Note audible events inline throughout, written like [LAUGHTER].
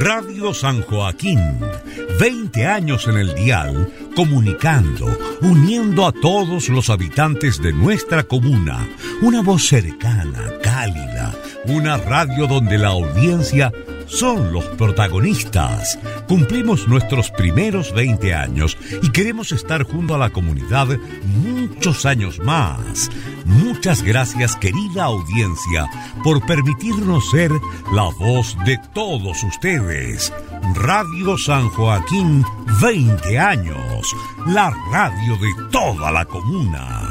Radio San Joaquín, 20 años en el dial, comunicando, uniendo a todos los habitantes de nuestra comuna, una voz cercana, cálida, una radio donde la audiencia son los protagonistas. Cumplimos nuestros primeros 20 años y queremos estar junto a la comunidad muchos años más. Muchas gracias querida audiencia por permitirnos ser la voz de todos ustedes. Radio San Joaquín, 20 años, la radio de toda la comuna.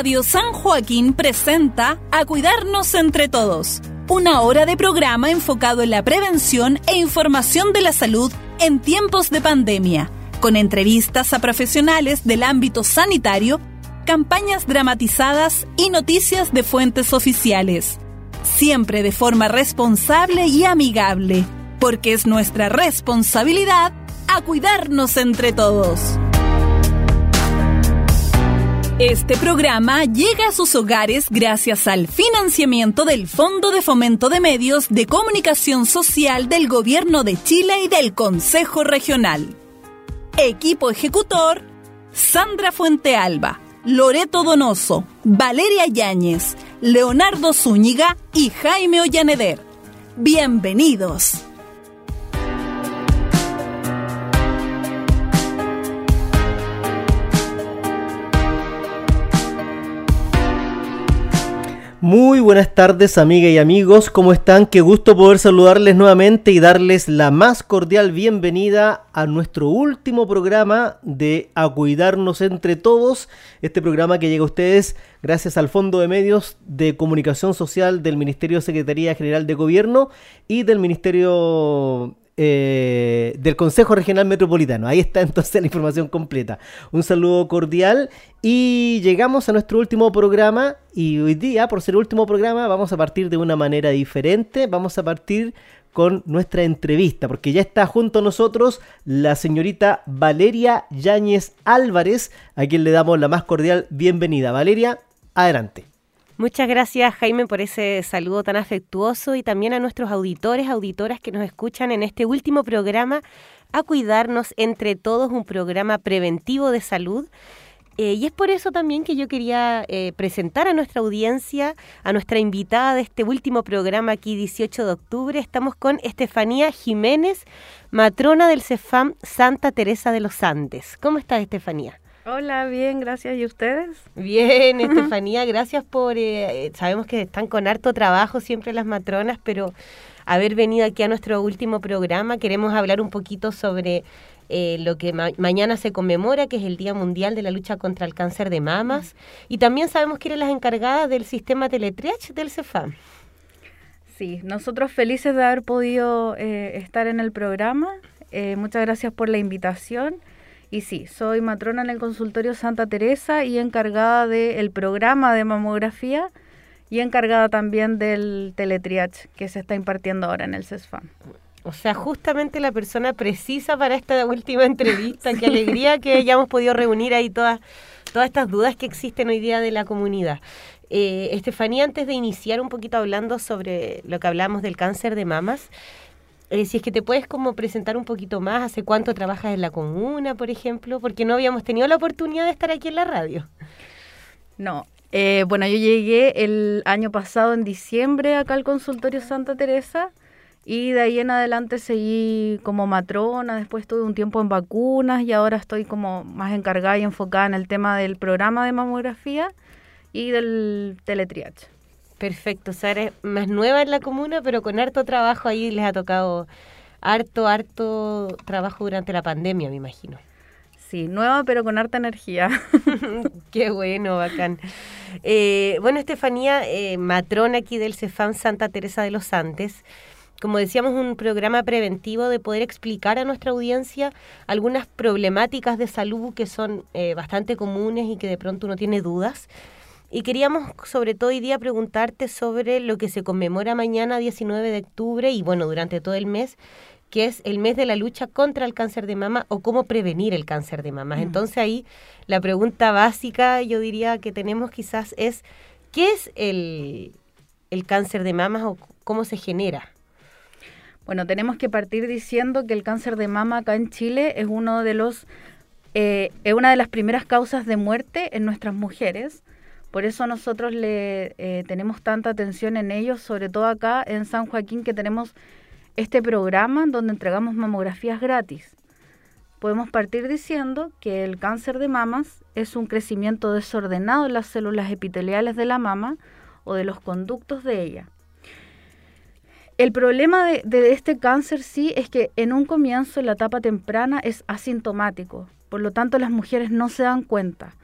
Radio San Joaquín presenta A Cuidarnos entre Todos, una hora de programa enfocado en la prevención e información de la salud en tiempos de pandemia, con entrevistas a profesionales del ámbito sanitario, campañas dramatizadas y noticias de fuentes oficiales. Siempre de forma responsable y amigable, porque es nuestra responsabilidad a cuidarnos entre todos. Este programa llega a sus hogares gracias al financiamiento del Fondo de Fomento de Medios de Comunicación Social del Gobierno de Chile y del Consejo Regional. Equipo ejecutor, Sandra Fuentealba, Loreto Donoso, Valeria Yáñez, Leonardo Zúñiga y Jaime Ollaneder. Bienvenidos. Muy buenas tardes amigas y amigos, ¿cómo están? Qué gusto poder saludarles nuevamente y darles la más cordial bienvenida a nuestro último programa de A Cuidarnos entre Todos, este programa que llega a ustedes gracias al Fondo de Medios de Comunicación Social del Ministerio de Secretaría General de Gobierno y del Ministerio eh, del Consejo Regional Metropolitano. Ahí está [LAUGHS] entonces la información completa. Un saludo cordial y llegamos a nuestro último programa y hoy día, por ser el último programa, vamos a partir de una manera diferente. Vamos a partir con nuestra entrevista, porque ya está junto a nosotros la señorita Valeria Yáñez Álvarez, a quien le damos la más cordial bienvenida. Valeria, adelante. Muchas gracias Jaime por ese saludo tan afectuoso y también a nuestros auditores, auditoras que nos escuchan en este último programa, a cuidarnos entre todos, un programa preventivo de salud. Eh, y es por eso también que yo quería eh, presentar a nuestra audiencia, a nuestra invitada de este último programa aquí 18 de octubre. Estamos con Estefanía Jiménez, matrona del CEFAM Santa Teresa de los Andes. ¿Cómo estás, Estefanía? Hola, bien, gracias. ¿Y ustedes? Bien, [LAUGHS] Estefanía, gracias por... Eh, sabemos que están con harto trabajo siempre las matronas, pero haber venido aquí a nuestro último programa, queremos hablar un poquito sobre eh, lo que mañana se conmemora, que es el Día Mundial de la Lucha contra el Cáncer de Mamas, y también sabemos que eres las encargadas del sistema Teletriage del CEFAM. Sí, nosotros felices de haber podido eh, estar en el programa. muchas gracias por la invitación. Y sí, soy matrona en el consultorio Santa Teresa y encargada del programa de mamografía y encargada también del teletriage que se está impartiendo ahora en el CESFAM. O sea, justamente la persona precisa para esta última entrevista. [LAUGHS] Qué alegría que hayamos podido reunir ahí todas, todas estas dudas que existen hoy día de la comunidad. Eh, Estefanía, antes de iniciar un poquito hablando sobre lo que hablamos del cáncer de mamas, eh, si es que te puedes como presentar un poquito más, ¿hace cuánto trabajas en la comuna, por ejemplo? Porque no habíamos tenido la oportunidad de estar aquí en la radio. No, eh, bueno, yo llegué el año pasado en diciembre acá al consultorio Santa Teresa y de ahí en adelante seguí como matrona, después tuve un tiempo en vacunas y ahora estoy como más encargada y enfocada en el tema del programa de mamografía y del teletriage. Perfecto, o sea, eres más nueva en la comuna, pero con harto trabajo ahí les ha tocado harto, harto trabajo durante la pandemia, me imagino. Sí, nueva pero con harta energía. [LAUGHS] Qué bueno, bacán. Eh, bueno, Estefanía, eh, matrona aquí del CEFAM Santa Teresa de los Andes, como decíamos, un programa preventivo de poder explicar a nuestra audiencia algunas problemáticas de salud que son eh, bastante comunes y que de pronto uno tiene dudas. Y queríamos sobre todo hoy día preguntarte sobre lo que se conmemora mañana 19 de octubre y bueno, durante todo el mes, que es el mes de la lucha contra el cáncer de mama o cómo prevenir el cáncer de mama. Mm. Entonces ahí la pregunta básica yo diría que tenemos quizás es, ¿qué es el, el cáncer de mama o cómo se genera? Bueno, tenemos que partir diciendo que el cáncer de mama acá en Chile es uno de los eh, es una de las primeras causas de muerte en nuestras mujeres. Por eso nosotros le eh, tenemos tanta atención en ellos, sobre todo acá en San Joaquín, que tenemos este programa donde entregamos mamografías gratis. Podemos partir diciendo que el cáncer de mamas es un crecimiento desordenado en las células epiteliales de la mama o de los conductos de ella. El problema de, de, este cáncer sí es que en un comienzo, en la etapa temprana, es asintomático. Por lo tanto, las mujeres no se dan cuenta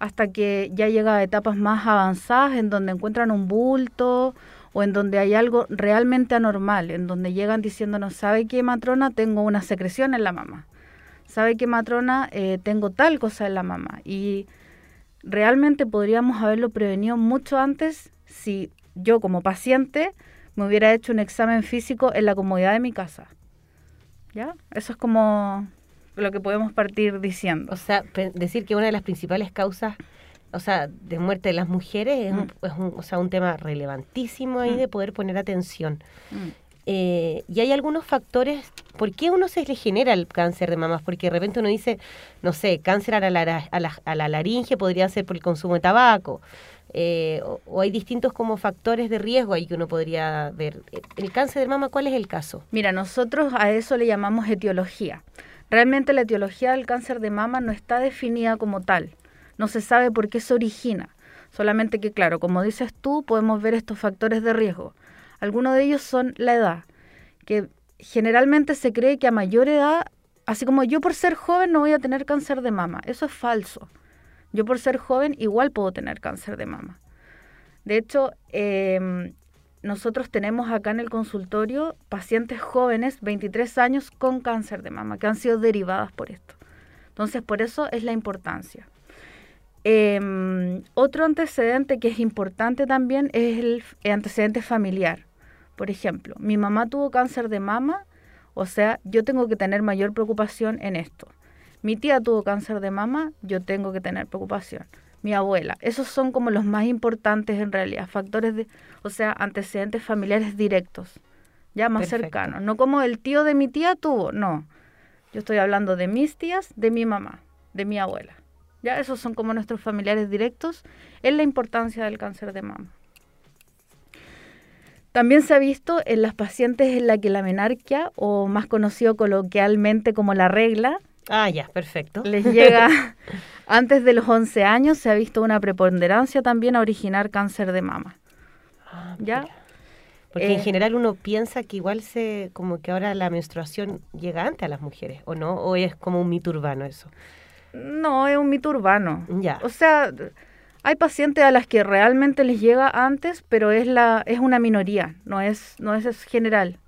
hasta que ya llega a etapas más avanzadas en donde encuentran un bulto o en donde hay algo realmente anormal, en donde llegan diciéndonos, ¿sabe qué matrona? Tengo una secreción en la mama. ¿Sabe qué matrona? Eh, tengo tal cosa en la mama. Y realmente podríamos haberlo prevenido mucho antes si yo como paciente me hubiera hecho un examen físico en la comodidad de mi casa. ¿Ya? Eso es como lo que podemos partir diciendo. O sea, decir que una de las principales causas o sea, de muerte de las mujeres es, un, mm. o sea, un tema relevantísimo ahí mm. de poder poner atención. Mm. Eh, y hay algunos factores, ¿por qué uno se le genera el cáncer de mamas? Porque de repente uno dice, no sé, cáncer a la, a la, a la laringe podría ser por el consumo de tabaco, eh, o, hay distintos como factores de riesgo ahí que uno podría ver. ¿El cáncer de mama cuál es el caso? Mira, nosotros a eso le llamamos etiología. Realmente la etiología del cáncer de mama no está definida como tal. No se sabe por qué se origina. Solamente que, claro, como dices tú, podemos ver estos factores de riesgo. Algunos de ellos son la edad, que generalmente se cree que a mayor edad, así como yo por ser joven no voy a tener cáncer de mama. Eso es falso. Yo por ser joven igual puedo tener cáncer de mama. De hecho, em, nosotros tenemos acá en el consultorio pacientes jóvenes, 23 años, con cáncer de mama, que han sido derivadas por esto. Entonces, por eso es la importancia. Em, otro antecedente que es importante también es el antecedente familiar. Por ejemplo, mi mamá tuvo cáncer de mama, o sea, yo tengo que tener mayor preocupación en esto. Mi tía tuvo cáncer de mama, yo tengo que tener preocupación. Mi abuela, esos son como los más importantes en realidad, factores de, o sea, antecedentes familiares directos, ya más cercanos, no como el tío de mi tía tuvo, no. Yo estoy hablando de mis tías, de mi mamá, de mi abuela. Ya esos son como nuestros familiares directos en la importancia del cáncer de mama. También se ha visto en las pacientes en la que la menarquia, o más conocido coloquialmente como la regla, ah, ya, perfecto. les llega [LAUGHS] antes de los 11 años, se ha visto una preponderancia también a originar cáncer de mama. Ah, ¿Ya? Porque en eh, general uno piensa que igual se, como que ahora la menstruación llega antes a las mujeres, ¿o no? ¿O es como un mito urbano eso? No, es un mito urbano. Ya. O sea, hay pacientes a las que realmente les llega antes, pero es la es una minoría, no es no es, general.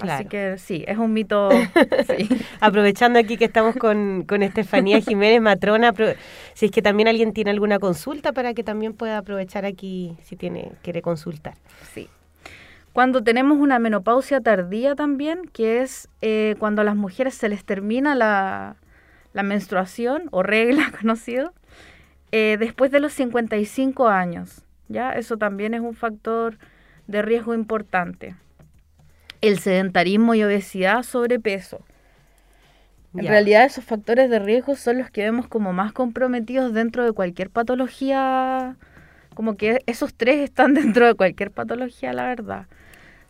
Así que sí, es un mito. [LAUGHS] Aprovechando aquí que estamos con, con Estefanía Jiménez Matrona, si es que también alguien tiene alguna consulta para que también pueda aprovechar aquí si tiene quiere consultar. Sí. Cuando tenemos una menopausia tardía también, que es eh, cuando a las mujeres se les termina la, la menstruación o regla [LAUGHS] conocido, eh, después de los 55 años. ¿ya? Eso también es un factor de riesgo importante. El sedentarismo y obesidad, sobrepeso. En realidad esos factores de riesgo son los que vemos como más comprometidos dentro de cualquier patología, como que esos tres están [LAUGHS] dentro de cualquier patología, la verdad.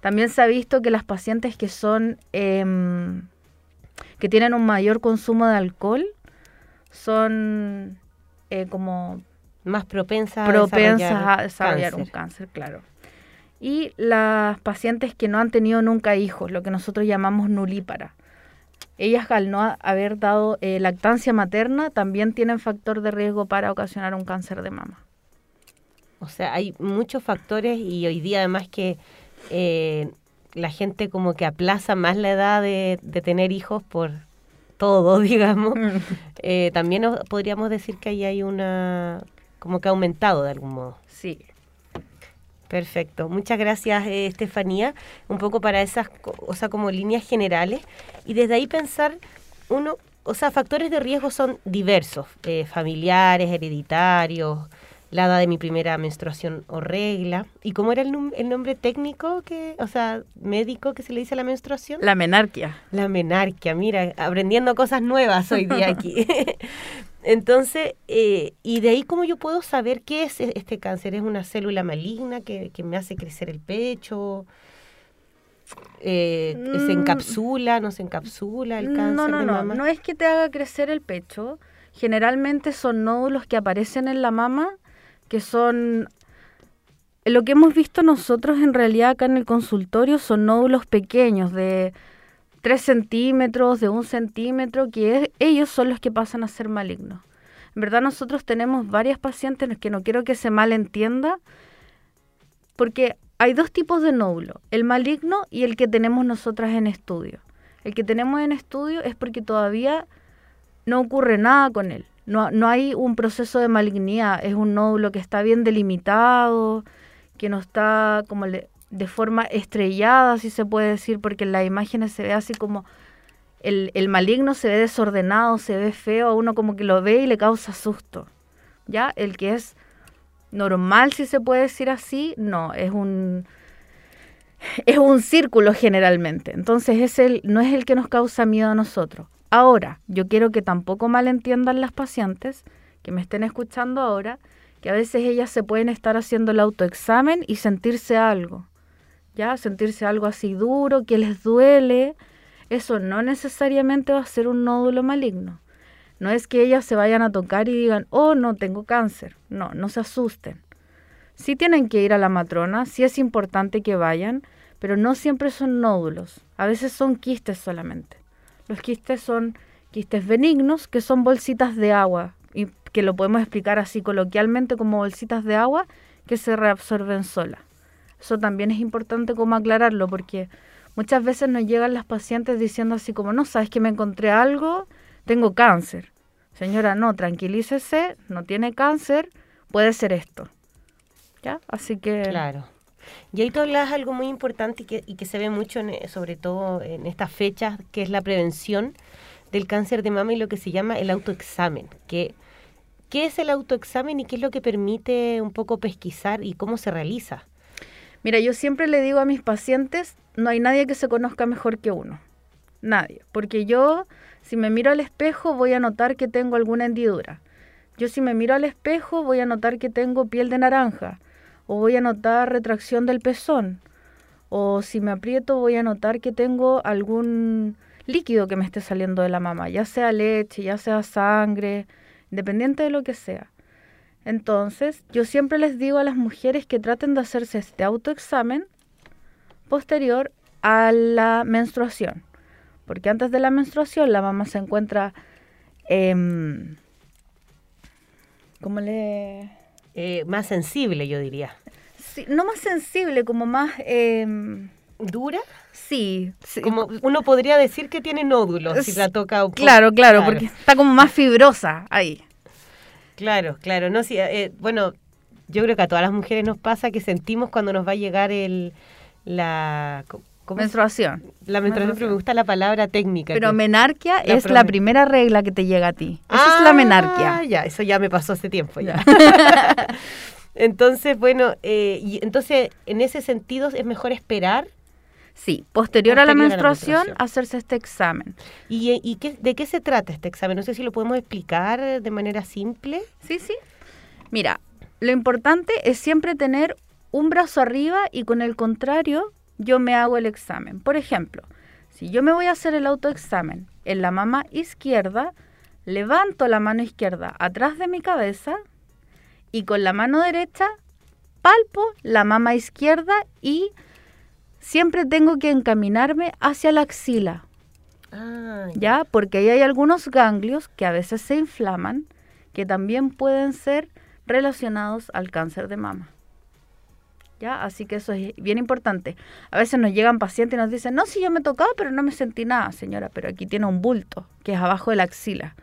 También se ha visto que las pacientes que son em, que tienen un mayor consumo de alcohol son eh, como más propensas, a desarrollar, un cáncer, claro. Y las pacientes que no han tenido nunca hijos, lo que nosotros llamamos nulípara. Ellas al no haber dado eh, lactancia materna también tienen factor de riesgo para ocasionar un cáncer de mama. O sea, hay muchos factores y hoy día además que eh, la gente como que aplaza más la edad de, de tener hijos por todo, [LAUGHS] digamos, [LAUGHS] eh, también podríamos decir que ahí hay una, como que ha aumentado de algún modo. Sí. Perfecto. Muchas gracias, eh, Estefanía. Un poco para esas, o sea, como líneas generales. Y desde ahí pensar, uno, o sea, factores de riesgo son diversos, eh, familiares, hereditarios, la edad de mi primera menstruación o regla. ¿Y cómo era el, el nombre técnico, que, o sea, médico que se le dice a la menstruación? La menarquia. La menarquia, mira, aprendiendo cosas nuevas hoy día aquí. [LAUGHS] Entonces, eh, y de ahí cómo yo puedo saber qué es e- este cáncer. ¿Es una célula maligna que, que me hace crecer el pecho? Eh, ¿Se Mm. encapsula? ¿No se encapsula el cáncer No, no, de no. mama? No es que te haga crecer el pecho. Generalmente son nódulos que aparecen en la mama, que son... Lo que hemos visto nosotros en realidad acá en el consultorio son nódulos pequeños de 3 centímetros, de un centímetro, que es- ellos son los que pasan a ser malignos. En verdad nosotros tenemos varias pacientes que no quiero que se malentienda, porque hay dos tipos de nódulo, el maligno y el que tenemos nosotras en estudio. El que tenemos en estudio es porque todavía no ocurre nada con él. No, no hay un proceso de malignidad, es un nódulo que está bien delimitado, que no está como le- de forma estrellada, si se puede decir, porque en las imágenes se ve así como el, el maligno se ve desordenado, se ve feo, a uno como que lo ve y le causa susto. ¿Ya? El que es normal, si se puede decir así, no, es un es un círculo generalmente. Entonces es el, no es el que nos causa miedo a nosotros. Ahora, yo quiero que tampoco malentiendan las pacientes que me estén escuchando ahora, que a veces ellas se pueden estar haciendo el autoexamen y sentirse algo. ¿Ya? Sentirse algo así duro, que les duele. Eso no necesariamente va a ser un nódulo maligno. No es que ellas se vayan a tocar y digan, oh, no, tengo cáncer. No, no se asusten. Sí tienen que ir a la matrona, sí es importante que vayan, pero no siempre son nódulos. A veces son quistes solamente. Los quistes son quistes benignos, que son bolsitas de agua, y que lo podemos explicar así coloquialmente como bolsitas de agua que se reabsorben sola. Eso también es importante como aclararlo, porque muchas veces nos llegan las pacientes diciendo así como, no, sabes que me encontré algo, tengo cáncer. Señora, no, tranquilícese, no tiene cáncer, puede ser esto. ¿Ya? Así que... Claro. Y ahí tú hablas algo muy importante y que, y que se ve mucho, en, sobre todo en estas fechas, que es la prevención del cáncer de mama y lo que se llama el autoexamen. Que, ¿Qué es el autoexamen y qué es lo que permite un poco pesquisar y cómo se realiza? Mira, yo siempre le digo a mis pacientes, no hay nadie que se conozca mejor que uno. Nadie. Porque yo, si me miro al espejo, voy a notar que tengo alguna hendidura. Yo si me miro al espejo, voy a notar que tengo piel de naranja. O voy a notar retracción del pezón. O si me aprieto, voy a notar que tengo algún líquido que me esté saliendo de la mama. Ya sea leche, ya sea sangre, independiente de lo que sea. Entonces, yo siempre les digo a las mujeres que traten de hacerse este autoexamen posterior a la menstruación. Porque antes de la menstruación la mamá se encuentra, em, ¿cómo le...? Eh, más sensible, yo diría. Sí, no más sensible, como más... em, ¿Dura? sí, sí, Como uno podría decir que tiene nódulos si la toca un poco. Claro, claro, porque está como más fibrosa ahí. Claro, claro. No, sí, eh, bueno, yo creo que a todas las mujeres nos pasa que sentimos cuando nos va a llegar el la co- ¿cómo se- Menstruación. la menstruación, pero me gusta la palabra técnica. Pero menarquia La es la primera regla que te llega a ti. Esa es la Ah, menarquia. Ya, eso ya me pasó hace tiempo ya. [LAUGHS] entonces, bueno, eh, y entonces en ese sentido es mejor esperar. Sí, posterior, a la a la menstruación, menstruación. hacerse este examen. ¿Y, eh, y qué, de qué se trata este examen? No sé si lo podemos explicar de manera simple. Sí, sí. Mira, lo importante es siempre tener un brazo arriba y con el contrario yo me hago el examen. Por ejemplo, si yo me voy a hacer el autoexamen en la mama izquierda, levanto la mano izquierda atrás de mi cabeza y con la mano derecha palpo la mama izquierda y siempre tengo que encaminarme hacia la axila. Ah, ¿ya? Porque ahí hay algunos ganglios que a veces se inflaman, que también pueden ser relacionados al cáncer de mama. ¿Ya? Así que eso es bien importante. A veces nos llegan pacientes y nos dicen, no, si yo me tocaba, pero no me sentí nada, señora, pero aquí tiene un bulto, que es abajo de la axila.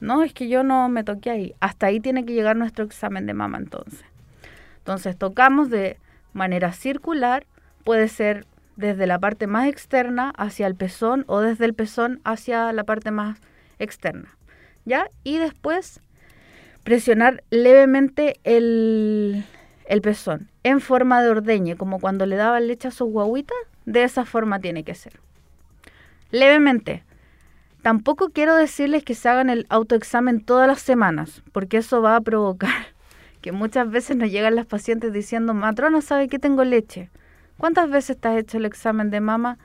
No, es que yo no me toqué ahí. Hasta ahí tiene que llegar nuestro examen de mama entonces. Entonces tocamos de manera circular, puede ser desde la parte más externa hacia el pezón o desde el pezón hacia la parte más externa. ¿Ya? Y después presionar levemente el, el pezón en forma de ordeñe, como cuando le daban leche a sus guaguitas, de esa forma tiene que ser. Levemente, Tampoco quiero decirles que se hagan el autoexamen todas las semanas, porque eso va a provocar [LAUGHS] que muchas veces nos llegan las pacientes diciendo, matrona, ¿sabe que tengo leche? ¿Cuántas veces te has hecho el examen de mama?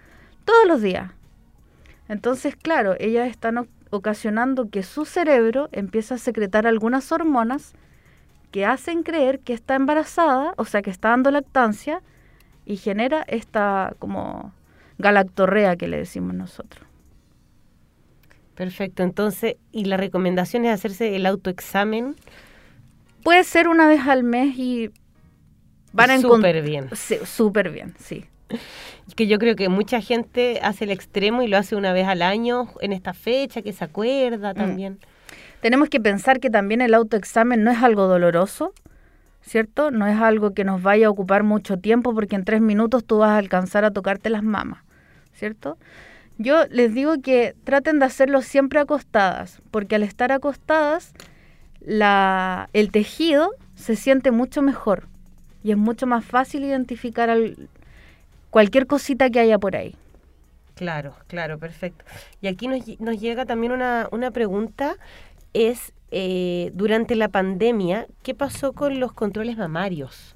Todos los días. Entonces, claro, ellas están ocasionando que su cerebro empiece a secretar algunas hormonas que hacen creer que está embarazada, o sea, que está dando lactancia, y genera esta como galactorrea que le decimos nosotros. Perfecto, entonces, ¿y la recomendación es hacerse el autoexamen? Puede ser una vez al mes y van a. Súper bien. Sí, súper bien, sí. Que yo creo que mucha gente hace el extremo y lo hace una vez al año en esta fecha, que se acuerda mm. también. Tenemos que pensar que también el autoexamen no es algo doloroso, ¿cierto? No es algo que nos vaya a ocupar mucho tiempo porque en tres minutos tú vas a alcanzar a tocarte las mamas, ¿cierto? Yo les digo que traten de hacerlo siempre acostadas, porque al estar acostadas, la, el tejido se siente mucho mejor y es mucho más fácil identificar cualquier cosita que haya por ahí. Claro, claro, perfecto. Y aquí nos, nos llega también una, una pregunta, es eh, durante la pandemia, ¿qué pasó con los controles mamarios?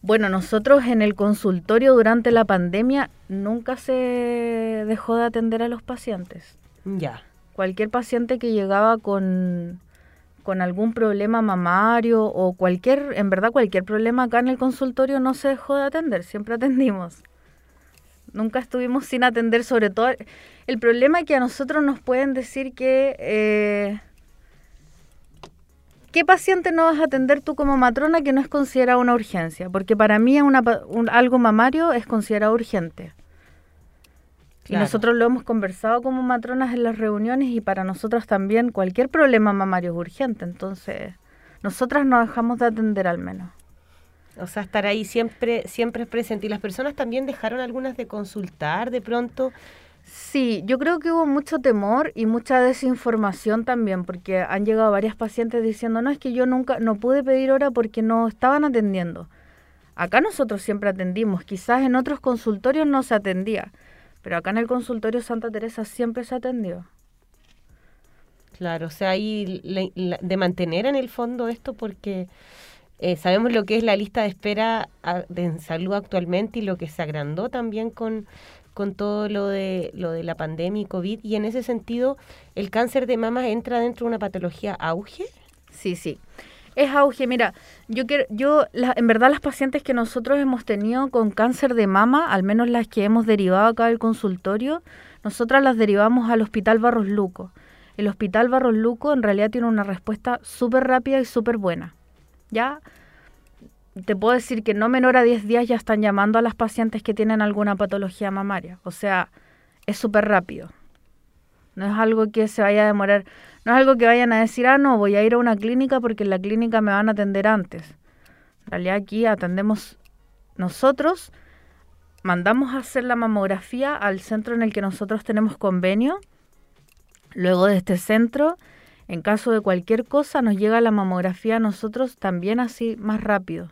Bueno, nosotros en el consultorio durante la pandemia nunca se dejó de atender a los pacientes. Ya. Cualquier paciente que llegaba con, con algún problema mamario o cualquier, en verdad cualquier problema acá en el consultorio no se dejó de atender, siempre atendimos. Nunca estuvimos sin atender, sobre todo el problema que a nosotros nos pueden decir que eh, ¿qué paciente no vas a atender tú como matrona que no es considerada una urgencia? Porque para mí una, algo mamario es considerado urgente. Y nosotros lo hemos conversado como matronas en las reuniones y para nosotros también cualquier problema mamario es urgente. Entonces, nosotras no dejamos de atender al menos. O sea, estar ahí siempre, siempre presente. Y las personas también dejaron algunas de consultar de pronto Sí, yo creo que hubo mucho temor y mucha desinformación también, porque han llegado varias pacientes diciendo, no, es que yo nunca, no pude pedir hora porque no estaban atendiendo. Acá nosotros siempre atendimos, quizás en otros consultorios no se atendía, pero acá en el consultorio Santa Teresa siempre se atendió. Claro, o sea, ahí de mantener en el fondo esto porque eh, sabemos lo que es la lista de espera de salud actualmente y lo que se agrandó también con con todo lo de, lo de la pandemia y COVID. Y en ese sentido, ¿el cáncer de mama entra dentro de una patología auge? Sí, sí. Es auge. Mira, yo quiero, yo, en verdad las pacientes que nosotros hemos tenido con cáncer de mama, al menos las que hemos derivado acá del consultorio, nosotras las derivamos al Hospital Barros Luco. El Hospital Barros Luco en realidad tiene una respuesta súper rápida y súper buena. ¿Ya? te puedo decir que no menor a 10 días ya están llamando a las pacientes que tienen alguna patología mamaria. O sea, es súper rápido. No es algo que se vaya a demorar, no es algo que vayan a decir, ah, no, voy a ir a una clínica porque en la clínica me van a atender antes. En realidad aquí atendemos nosotros, mandamos a hacer la mamografía al centro en el que nosotros tenemos convenio. Luego de este centro, en caso de cualquier cosa, nos llega la mamografía a nosotros también así más rápido.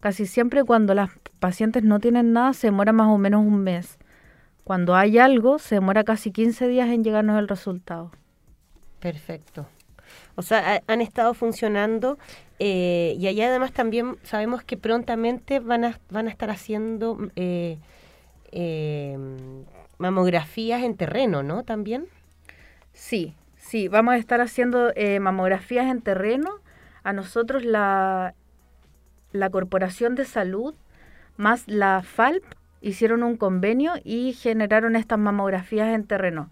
Casi siempre cuando las pacientes no tienen nada se demora más o menos un mes. Cuando hay algo se demora casi 15 días en llegarnos el resultado. Perfecto. O sea, han estado funcionando eh, y allá además también sabemos que prontamente van a, van a estar haciendo eh, eh, mamografías en terreno, ¿no? También. Sí, sí, vamos a estar haciendo mamografías en terreno. A nosotros la, la Corporación de Salud más la FALP hicieron un convenio y generaron estas mamografías en terreno.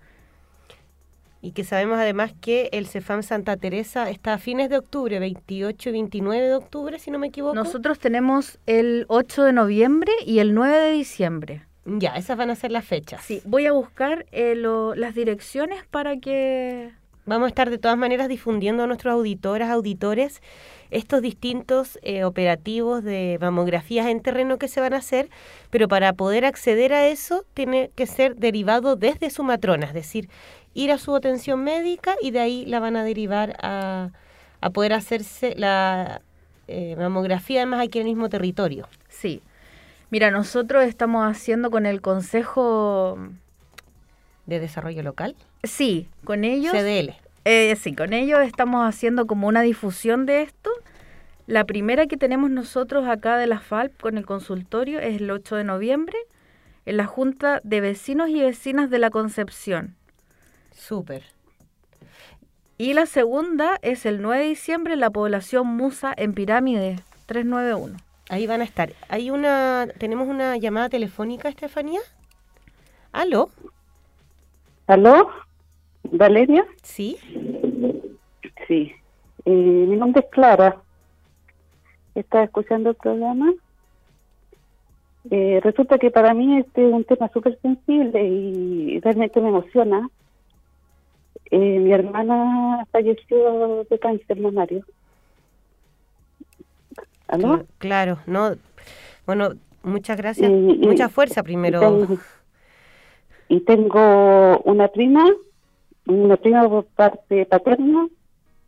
y que sabemos además que el CEFAM Santa Teresa está a fines de octubre, 28 y 29 de octubre, si no me equivoco. Nosotros tenemos el 8 de noviembre y el 9 de diciembre. Ya, esas van a ser las fechas. Sí, voy a buscar eh, lo- las direcciones para que... Vamos a estar de todas maneras difundiendo a nuestros auditoras, auditores, estos distintos eh, operativos de mamografías en terreno que se van a hacer, pero para poder acceder a eso tiene que ser derivado desde su matrona, es decir, ir a su atención médica y de ahí la van a derivar a, a poder hacerse la eh, mamografía además aquí en el mismo territorio. Sí. Mira, nosotros estamos haciendo con el Consejo... de desarrollo local, Sí, con ellos... CDL. Eh, sí, con ellos estamos haciendo como una difusión de esto. La primera que tenemos nosotros acá de la FALP con el consultorio es el 8 de noviembre en la Junta de Vecinos y Vecinas de la Concepción. Súper. Y la segunda es el 9 de diciembre en la población Musa en Pirámide 391. Ahí van a estar. Hay una, tenemos una llamada telefónica, Estefanía. ¿Aló? ¿Aló? ¿Valeria? Sí. Sí. Eh, mi nombre es Clara. ¿Estás escuchando el programa? Eh, resulta que para mí este es un tema súper sensible y realmente me emociona. Eh, mi hermana falleció de cáncer mamario. ¿Aló? Cl- Claro, no. Bueno, muchas gracias. Y- y- Mucha fuerza primero. Y tengo una prima, una prima por parte paterna,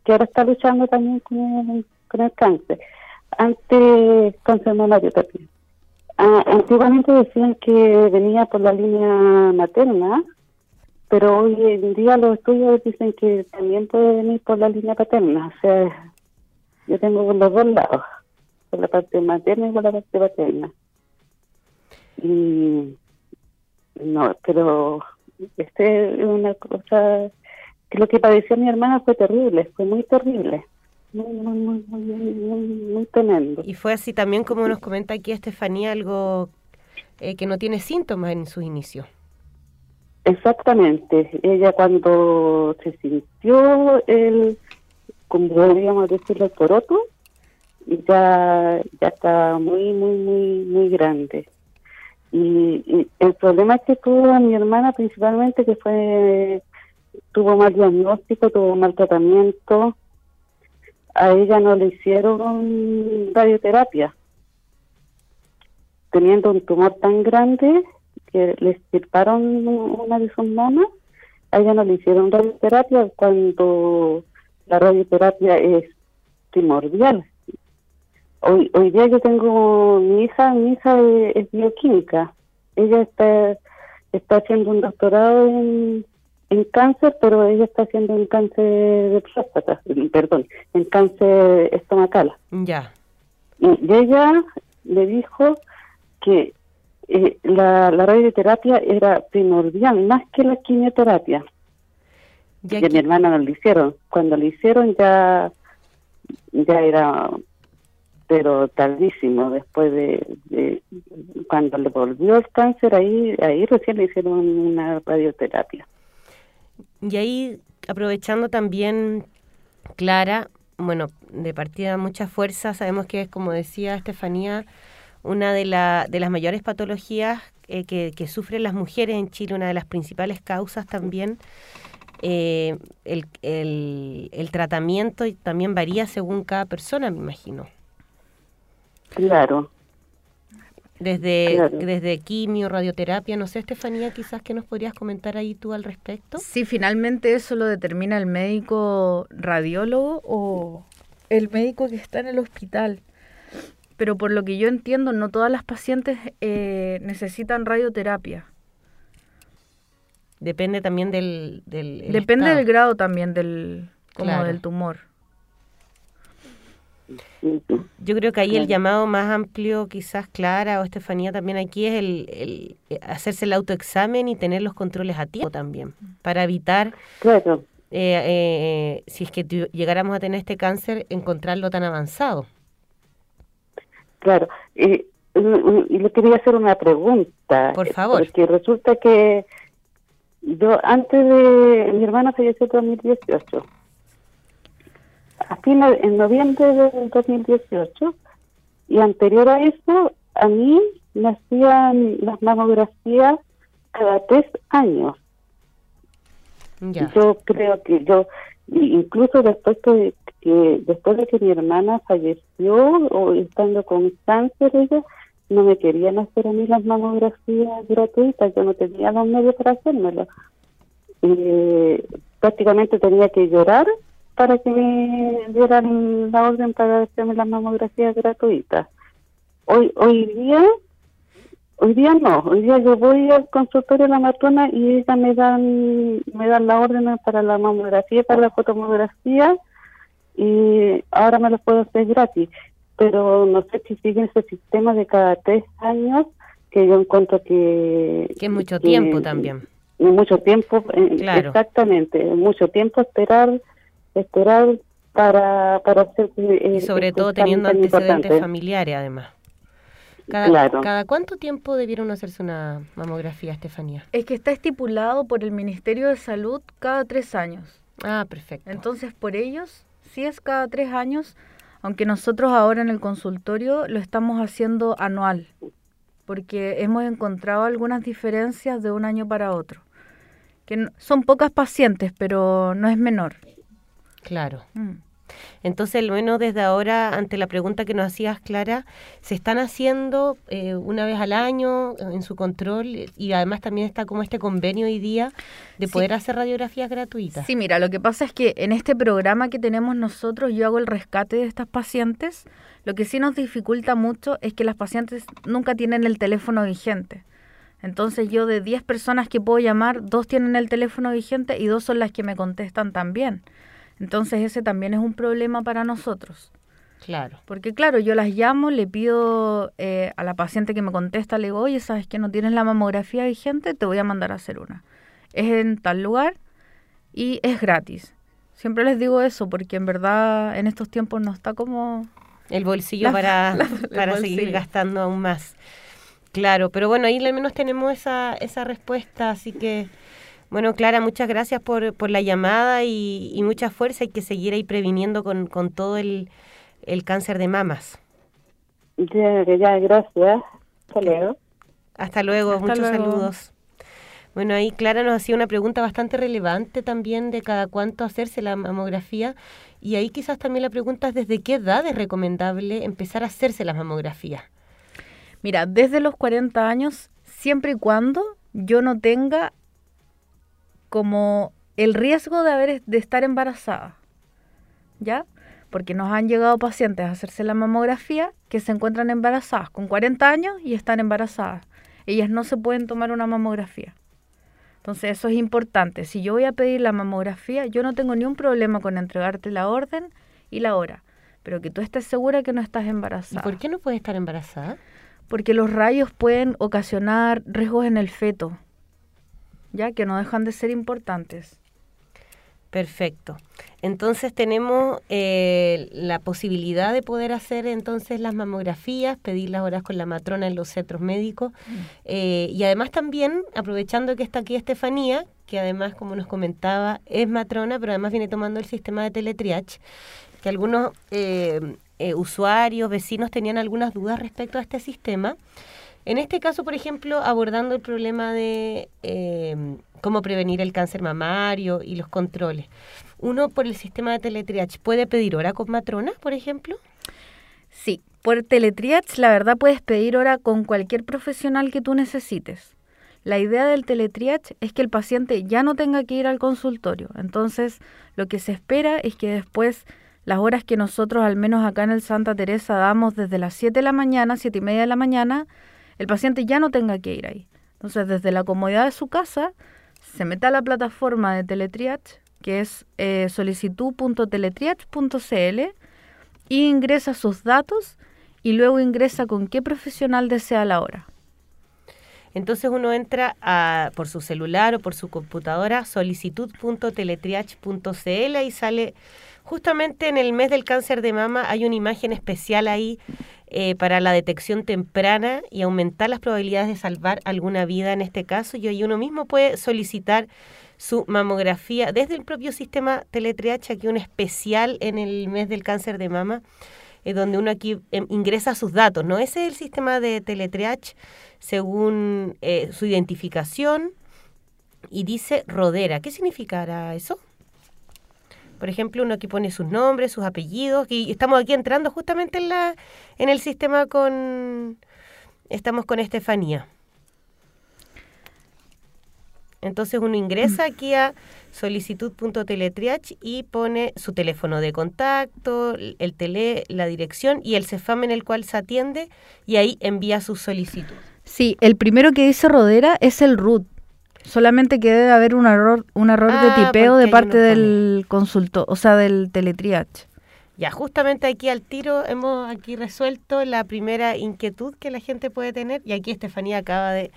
que ahora está luchando también con, con el cáncer. Antes, cáncer mamario también. Ah, antiguamente decían que venía por la línea materna, pero hoy en día los estudios dicen que también puede venir por la línea paterna. O sea, yo tengo por los dos lados, por la parte materna y por la parte paterna. Y no, pero este es una cosa que lo que padeció mi hermana fue terrible, fue muy terrible, muy, muy, muy, muy, muy, tremendo. Y fue así también como nos comenta aquí Estefanía, algo eh, que no tiene síntomas en sus inicios. Exactamente, ella cuando se sintió el, como podríamos decirlo, el poroto, ya, ya está muy, muy, muy, muy grande. Y, y el problema que tuvo mi hermana principalmente que fue, tuvo mal diagnóstico, tuvo mal tratamiento, a ella no le hicieron radioterapia. Teniendo un tumor tan grande que le extirparon una de sus mamas, a ella no le hicieron radioterapia cuando la radioterapia es primordial. Hoy, hoy día yo tengo mi hija, mi hija es, es bioquímica. Ella está, está haciendo un doctorado en, en cáncer, pero ella está haciendo un cáncer de próstata, perdón, en cáncer estomacal. Ya. Y ella le dijo que eh, la, la radioterapia era primordial, más que la quimioterapia. Y Y a mi hermana no le hicieron. Cuando le hicieron ya, ya era, pero tardísimo, después de, cuando le volvió el cáncer, ahí, ahí recién le hicieron una radioterapia. Y ahí, aprovechando también, Clara, bueno, de partida mucha fuerza, sabemos que es, como decía Estefanía, una de, la, de las mayores patologías eh, que, sufren las mujeres en Chile, una de las principales causas también. Eh, el, el, el tratamiento también varía según cada persona, me imagino. Claro. Desde, Claro. desde quimio, radioterapia, no sé, Estefanía, quizás que nos podrías comentar ahí tú al respecto. Sí, finalmente eso lo determina el médico radiólogo o el médico que está en el hospital. Pero por lo que yo entiendo, no todas las pacientes eh, necesitan radioterapia. Depende también del... del el Depende estado. del grado también del, como Claro. del tumor. Yo creo que ahí el llamado más amplio, quizás Clara o Estefanía también aquí, es el, el, eh, hacerse el autoexamen y tener los controles a tiempo también, para evitar, Claro. eh, eh, si es que llegáramos a tener este cáncer, encontrarlo tan avanzado. Claro, y, y- y le quería hacer una pregunta. Por eh, favor. Porque resulta que yo antes de mi hermana falleció en 2018. A fines, en noviembre del 2018 y anterior a eso, a mí me hacían las mamografías cada tres años. Yo creo que yo, incluso después que, que después de que mi hermana falleció o estando con cáncer ella, no me querían hacer a mí las mamografías gratuitas, yo no tenía los medios para hacérmelo. Eh, prácticamente tenía que llorar para que me dieran la orden para hacerme las mamografías gratuitas. Hoy hoy día Hoy día no, hoy día yo voy al consultorio de la matrona y ella me dan me dan la orden para la mamografía, para la fotomografía y ahora me lo puedo hacer gratis. Pero no sé si siguen ese sistema de cada tres años que yo encuentro que... Que es mucho tiempo también. Mucho tiempo, Claro. exactamente, mucho tiempo esperar esperar para, para hacer... eh, Y sobre todo teniendo antecedentes importante. familiares, además. Cada, Claro. ¿Cada cuánto tiempo debieron hacerse una mamografía, Estefanía? Es que está estipulado por el Ministerio de Salud cada tres años. Ah, perfecto. Entonces, por ellos, sí es cada tres años, aunque nosotros ahora en el consultorio lo estamos haciendo anual, porque hemos encontrado algunas diferencias de un año para otro. Que son pocas pacientes, pero no es menor. Claro. Mm. Entonces, al menos desde ahora, ante la pregunta que nos hacías, Clara, se están haciendo eh, una vez al año eh, en su control y además también está como este convenio hoy día de Sí. poder hacer radiografías gratuitas. Sí, mira, lo que pasa es que en este programa que tenemos nosotros, yo hago el rescate de estas pacientes. Lo que sí nos dificulta mucho es que las pacientes nunca tienen el teléfono vigente. Entonces yo de 10 personas que puedo llamar, dos tienen el teléfono vigente y dos son las que me contestan también. Entonces ese también es un problema para nosotros. Claro. Porque claro, yo las llamo, le pido eh, a la paciente que me contesta, le digo, oye, ¿sabes que no tienes la mamografía vigente? Te voy a mandar a hacer una. Es en tal lugar y es gratis. Siempre les digo eso porque en verdad en estos tiempos no está como... El bolsillo La- para, [LAUGHS] la- para seguir gastando aún más. Claro, pero bueno, ahí al menos tenemos esa, esa respuesta, así que, bueno, Clara, muchas gracias por, por la llamada y, y mucha fuerza. Hay que seguir ahí previniendo con, con todo el, el cáncer de mamas. Ya, ya, gracias. Hasta luego. Hasta luego, Hasta muchos luego. saludos. Bueno, ahí Clara nos hacía una pregunta bastante relevante también de cada cuánto hacerse la mamografía. Y ahí quizás también la pregunta es desde qué edad es recomendable empezar a hacerse las mamografías. Mira, desde los 40 años, siempre y cuando yo no tenga como el riesgo de, haber, de estar embarazada. ¿Ya? Porque nos han llegado pacientes a hacerse la mamografía que se encuentran embarazadas con 40 años y están embarazadas. Ellas no se pueden tomar una mamografía. Entonces eso es importante. Si yo voy a pedir la mamografía, yo no tengo ni un problema con entregarte la orden y la hora. Pero que tú estés segura que no estás ¿Y embarazada. por qué no puede estar embarazada? Porque los rayos pueden ocasionar riesgos en el feto, ya que no dejan de ser importantes. Perfecto. Entonces tenemos eh, la posibilidad de poder hacer entonces las mamografías, pedir las horas con la matrona en los centros médicos eh, y además también, aprovechando que está aquí Estefanía, que además, como nos comentaba, es matrona, pero además viene tomando el sistema de teletriage, que algunos eh, eh, usuarios, vecinos tenían algunas dudas respecto a este sistema. En este caso, por ejemplo, abordando el problema de eh, cómo prevenir el cáncer mamario y los controles. Uno, por el sistema de teletriage, ¿puede pedir hora con matrona, por ejemplo? Sí, por teletriage la verdad puedes pedir hora con cualquier profesional que tú necesites. La idea del teletriage es que el paciente ya no tenga que ir al consultorio. Entonces, lo que se espera es que después las horas que nosotros, al menos acá en el Santa Teresa, damos desde las 7 de la mañana, 7 y media de la mañana, el paciente ya no tenga que ir ahí. Entonces, desde la comodidad de su casa, se mete a la plataforma de teletriage, que es eh, solicitud.teletriage.cl, y ingresa sus datos y luego ingresa con qué profesional desea la hora. Entonces uno entra a, por su celular o por su computadora, solicitud.teletriage.cl y sale Justamente en el mes del cáncer de mama hay una imagen especial ahí eh, para la detección temprana y aumentar las probabilidades de salvar alguna vida en este caso. Y ahí uno mismo puede solicitar su mamografía desde el propio sistema Teletriage, aquí un especial en el mes del cáncer de mama, eh, donde uno aquí em, ingresa sus datos, ¿no? Ese es el sistema de Teletriage según eh, su identificación y dice Rodera. ¿Qué significará eso? Por ejemplo, uno aquí pone sus nombres, sus apellidos, y estamos aquí entrando justamente en la en el sistema con estamos con Estefanía. Entonces uno ingresa mm. aquí a solicitud.teletriach y pone su teléfono de contacto, el tele, la dirección y el CEFAM en el cual se atiende y ahí envía su solicitud. Sí, el primero que dice Rodera es el root. Solamente que debe haber un error, un error de ah, tipeo de parte del consultor, o sea, del teletriach. Ya, justamente aquí al tiro hemos aquí resuelto la primera inquietud que la gente puede tener y aquí Estefanía acaba de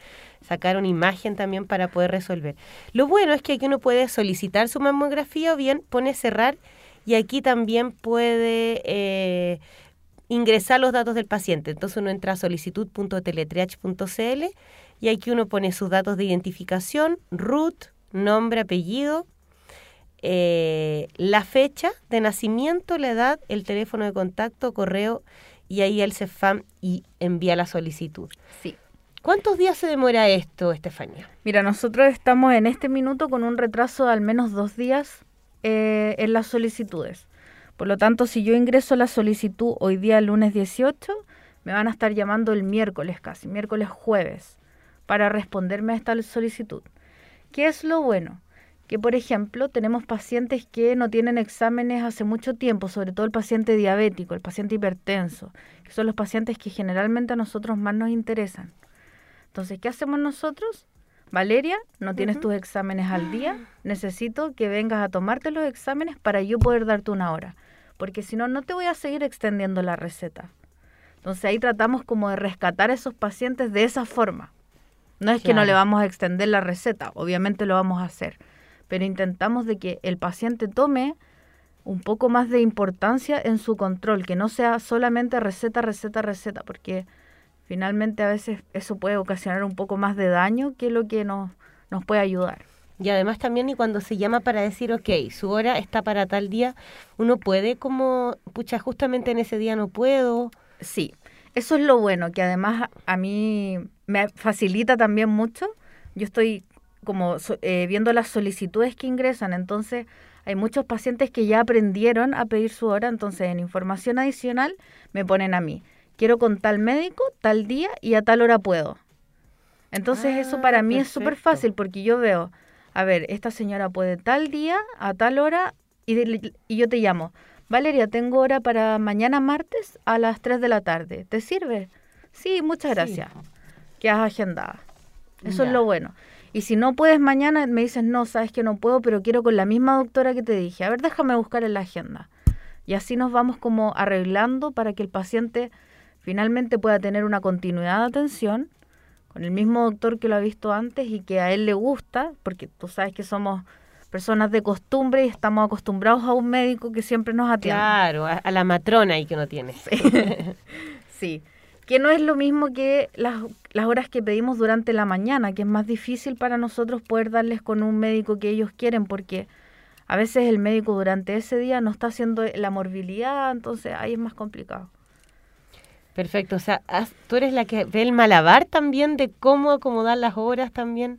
sacar una imagen también para poder resolver. Lo bueno es que aquí uno puede solicitar su mamografía o bien pone cerrar y aquí también puede eh, ingresar los datos del paciente. Entonces uno entra a solicitud.teletriach.cl y aquí uno pone sus datos de identificación, root, nombre, apellido, eh, la fecha de nacimiento, la edad, el teléfono de contacto, correo y ahí el CEFAM y envía la solicitud. Sí. ¿Cuántos días se demora esto, Estefanía? Mira, nosotros estamos en este minuto con un retraso de al menos dos días eh, en las solicitudes. Por lo tanto, si yo ingreso la solicitud hoy día, lunes 18, me van a estar llamando el miércoles casi, miércoles jueves para responderme a esta solicitud. ¿Qué es lo bueno? Que, por ejemplo, tenemos pacientes que no tienen exámenes hace mucho tiempo, sobre todo el paciente diabético, el paciente hipertenso, que son los pacientes que generalmente a nosotros más nos interesan. Entonces, ¿qué hacemos nosotros? Valeria, no tienes tus exámenes al día, necesito que vengas a tomarte los exámenes para yo poder darte una hora, porque si no, no te voy a seguir extendiendo la receta. Entonces ahí tratamos como de rescatar a esos pacientes de esa forma. No es que no le vamos a extender la receta, obviamente lo vamos a hacer, pero intentamos de que el paciente tome un poco más de importancia en su control, que no sea solamente receta, receta, receta, porque finalmente a veces eso puede ocasionar un poco más de daño que lo que nos, nos puede ayudar. Y además también y cuando se llama para decir, ok, su hora está para tal día, uno puede como, pucha, justamente en ese día no puedo. Sí, eso es lo bueno, que además a mí me facilita también mucho. Yo estoy como eh, viendo las solicitudes que ingresan, entonces hay muchos pacientes que ya aprendieron a pedir su hora, entonces en información adicional me ponen a mí. Quiero con tal médico, tal día y a tal hora puedo. Entonces eso para mí es súper fácil porque yo veo, a ver, esta señora puede tal día, a tal hora y, y yo te llamo. Valeria, tengo hora para mañana martes a las 3 de la tarde. ¿Te sirve? Sí, muchas gracias. Que has agendada. Eso es lo bueno. Y si no puedes mañana, me dices, no, sabes que no puedo, pero quiero con la misma doctora que te dije. A ver, déjame buscar en la agenda. Y así nos vamos como arreglando para que el paciente finalmente pueda tener una continuidad de atención con el mismo doctor que lo ha visto antes y que a él le gusta, porque tú sabes que somos personas de costumbre y estamos acostumbrados a un médico que siempre nos atiende. Claro, a, la matrona ahí que uno tiene. [LAUGHS] Sí. que no es lo mismo que las, las horas que pedimos durante la mañana, que es más difícil para nosotros poder darles con un médico que ellos quieren, porque a veces el médico durante ese día no está haciendo la morbilidad, entonces ahí es más complicado. Perfecto, o sea, tú eres la que ve el malabar también de cómo acomodar las horas también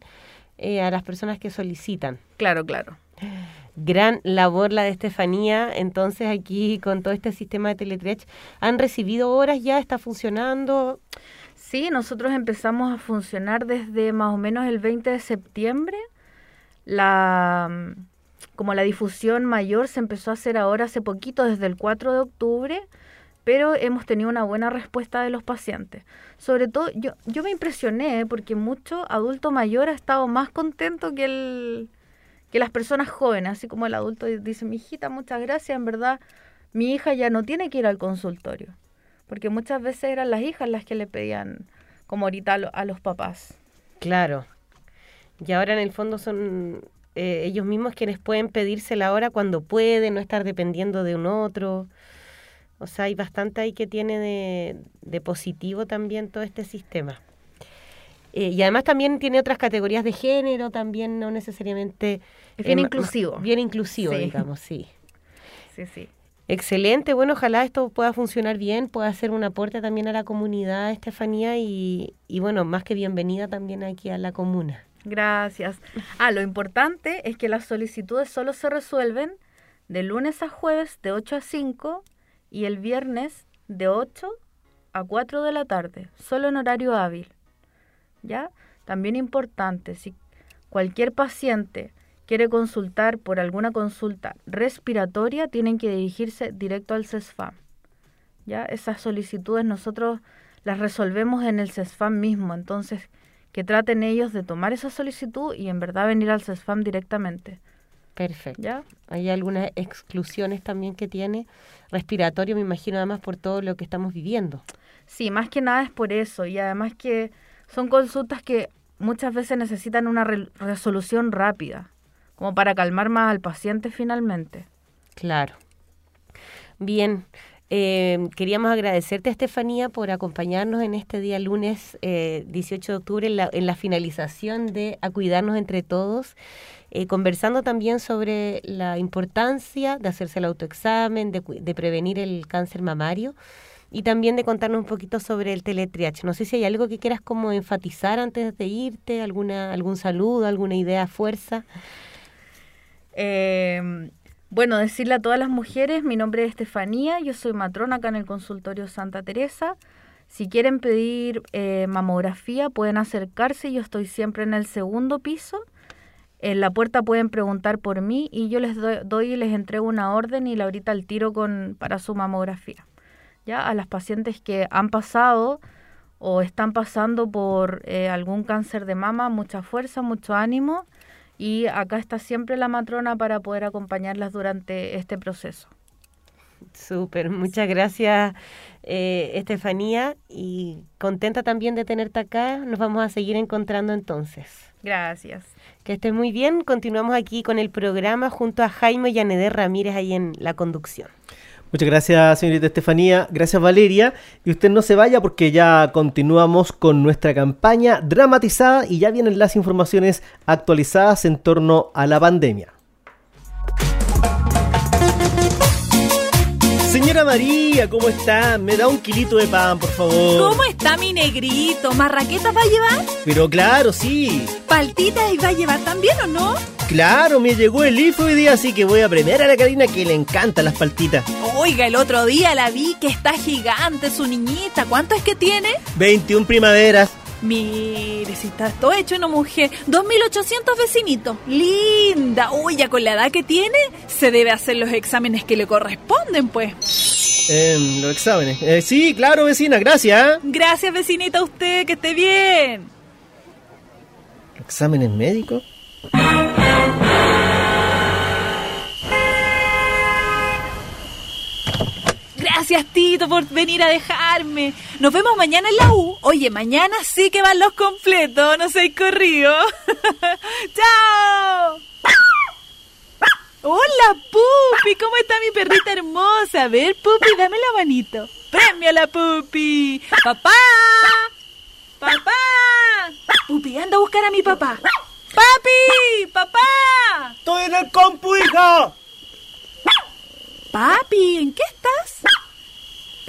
eh, a las personas que solicitan. Claro, claro. Gran labor la de Estefanía. Entonces aquí con todo este sistema de Teletrech, ¿han recibido horas ya? ¿Está funcionando? Sí, nosotros empezamos a funcionar desde más o menos el 20 de septiembre. La, como la difusión mayor se empezó a hacer ahora hace poquito, desde el 4 de octubre pero hemos tenido una buena respuesta de los pacientes. Sobre todo, yo, yo me impresioné porque mucho adulto mayor ha estado más contento que, el, que las personas jóvenes, así como el adulto dice, mi hijita, muchas gracias, en verdad, mi hija ya no tiene que ir al consultorio, porque muchas veces eran las hijas las que le pedían, como ahorita a, los papás. Claro. Y ahora en el fondo son eh, ellos mismos quienes pueden pedirse la hora cuando pueden, no estar dependiendo de un otro. O sea, hay bastante ahí que tiene de, de positivo también todo este sistema. Eh, y además también tiene otras categorías de género, también no necesariamente... Es bien eh, inclusivo. [LAUGHS] Bien inclusivo, Sí. digamos, sí. Sí, sí. Excelente, bueno, ojalá esto pueda funcionar bien, pueda ser un aporte también a la comunidad, Estefanía, y, y bueno, más que bienvenida también aquí a la comuna. Gracias. Ah, lo importante es que las solicitudes solo se resuelven de lunes a jueves de 8 a 5 y el viernes de 8 a 4 de la tarde, solo en horario hábil. ¿Ya? También importante, si cualquier paciente quiere consultar por alguna consulta respiratoria, tienen que dirigirse directo al CESFAM. ¿Ya? Esas solicitudes nosotros las resolvemos en el CESFAM mismo, entonces que traten ellos de tomar esa solicitud y en verdad venir al CESFAM directamente. Perfecto. ¿Ya? Hay algunas exclusiones también que tiene respiratorio, me imagino además por todo lo que estamos viviendo. Sí, más que nada es por eso y además que son consultas que muchas veces necesitan una re- resolución rápida, como para calmar más al paciente finalmente. Claro. Bien, eh, queríamos agradecerte, Estefanía, por acompañarnos en este día lunes eh, 18 de octubre en la, en la finalización de A Cuidarnos entre Todos, eh, conversando también sobre la importancia de hacerse el autoexamen, de, de prevenir el cáncer mamario y también de contarnos un poquito sobre el teletriage. No sé si hay algo que quieras como enfatizar antes de irte, alguna algún saludo, alguna idea fuerza. Eh, bueno, decirle a todas las mujeres, mi nombre es Estefanía, yo soy matrona acá en el consultorio Santa Teresa. Si quieren pedir eh, mamografía, pueden acercarse, yo estoy siempre en el segundo piso. En la puerta pueden preguntar por mí y yo les doy, doy y les entrego una orden y la ahorita al tiro con, para su mamografía. ¿Ya? A las pacientes que han pasado o están pasando por eh, algún cáncer de mama, mucha fuerza, mucho ánimo y acá está siempre la matrona para poder acompañarlas durante este proceso. Súper, muchas gracias eh, Estefanía y contenta también de tenerte acá. Nos vamos a seguir encontrando entonces. Gracias. Que estés muy bien. Continuamos aquí con el programa junto a Jaime Yaneder Ramírez ahí en la conducción. Muchas gracias, señorita Estefanía. Gracias, Valeria. Y usted no se vaya porque ya continuamos con nuestra campaña dramatizada y ya vienen las informaciones actualizadas en torno a la pandemia. Señora María, ¿cómo está? ¿Me da un kilito de pan, por favor? ¿Cómo está mi negrito? ¿Marraquetas va a llevar? Pero claro, sí. ¿Paltitas va a llevar también o no? Claro, me llegó el IFE hoy día, así que voy a premiar a la Karina que le encantan las paltitas. Oiga, el otro día la vi que está gigante su niñita. ¿Cuánto es que tiene? 21 primaveras. Mire, si está todo hecho una mujer. 2.800 vecinitos. Linda. Uy, ya con la edad que tiene, se debe hacer los exámenes que le corresponden, pues. Em, los exámenes. Eh, sí, claro, vecina, gracias. ¿eh? Gracias, vecinita, a usted, que esté bien. ¿Exámenes médicos? Gracias, Tito, por venir a dejarme. Nos vemos mañana en la U. Oye, mañana sí que van los completos, no soy corrido. [LAUGHS] ¡Chao! Hola, Pupi, ¿cómo está mi perrita hermosa? A ver, Pupi, dame la manito. ¡Premio a la Pupi! ¡Papá! ¡Papá! Pupi, anda a buscar a mi papá. ¡Papi! ¡Papá! ¡Estoy en el compu, hija! Papi, ¿en qué estás?